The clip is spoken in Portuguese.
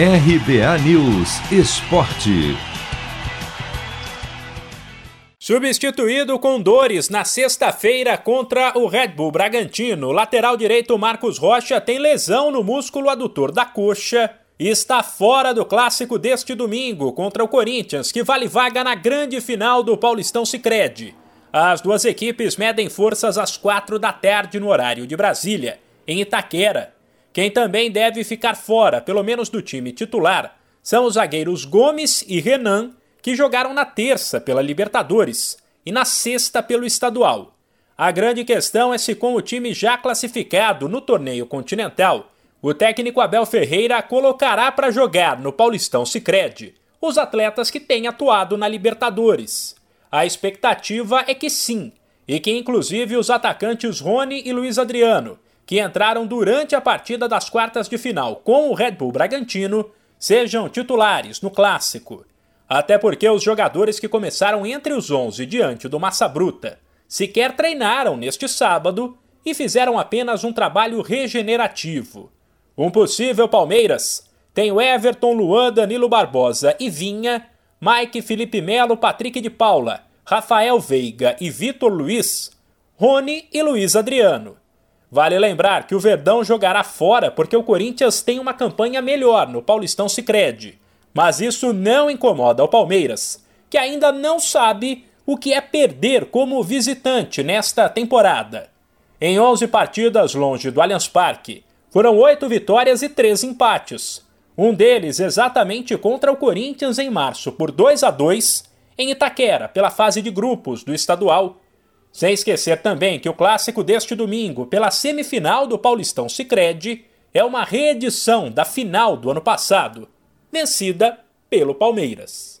RBA News Esporte. Substituído com dores na sexta-feira contra o Red Bull Bragantino, lateral direito Marcos Rocha tem lesão no músculo adutor da coxa e está fora do clássico deste domingo contra o Corinthians, que vale vaga na grande final do Paulistão Sicredi. As duas equipes medem forças às quatro da tarde no horário de Brasília, em Itaquera. Quem também deve ficar fora, pelo menos do time titular, são os zagueiros Gomes e Renan, que jogaram na terça pela Libertadores e na sexta pelo estadual. A grande questão é se, com o time já classificado no torneio continental, o técnico Abel Ferreira colocará para jogar no Paulistão Sicredi os atletas que têm atuado na Libertadores. A expectativa é que sim, e que inclusive os atacantes Rony e Luiz Adriano que entraram durante a partida das quartas de final com o Red Bull Bragantino sejam titulares no clássico. Até porque os jogadores que começaram entre os 11 diante do Massa Bruta sequer treinaram neste sábado e fizeram apenas um trabalho regenerativo. Um possível Palmeiras tem o Everton, Luan, Danilo Barbosa e Vinha, Mike, Felipe Melo, Patrick de Paula, Rafael Veiga e Vitor Luiz, Rony e Luiz Adriano. Vale lembrar que o Verdão jogará fora porque o Corinthians tem uma campanha melhor no Paulistão Sicredi. Mas isso não incomoda o Palmeiras, que ainda não sabe o que é perder como visitante nesta temporada. Em 11 partidas longe do Allianz Parque, foram 8 vitórias e 3 empates. Um deles exatamente contra o Corinthians em março por 2 a 2 em Itaquera, pela fase de grupos do estadual sem esquecer também que o clássico deste domingo, pela semifinal do Paulistão Sicredi, é uma reedição da final do ano passado, vencida pelo Palmeiras.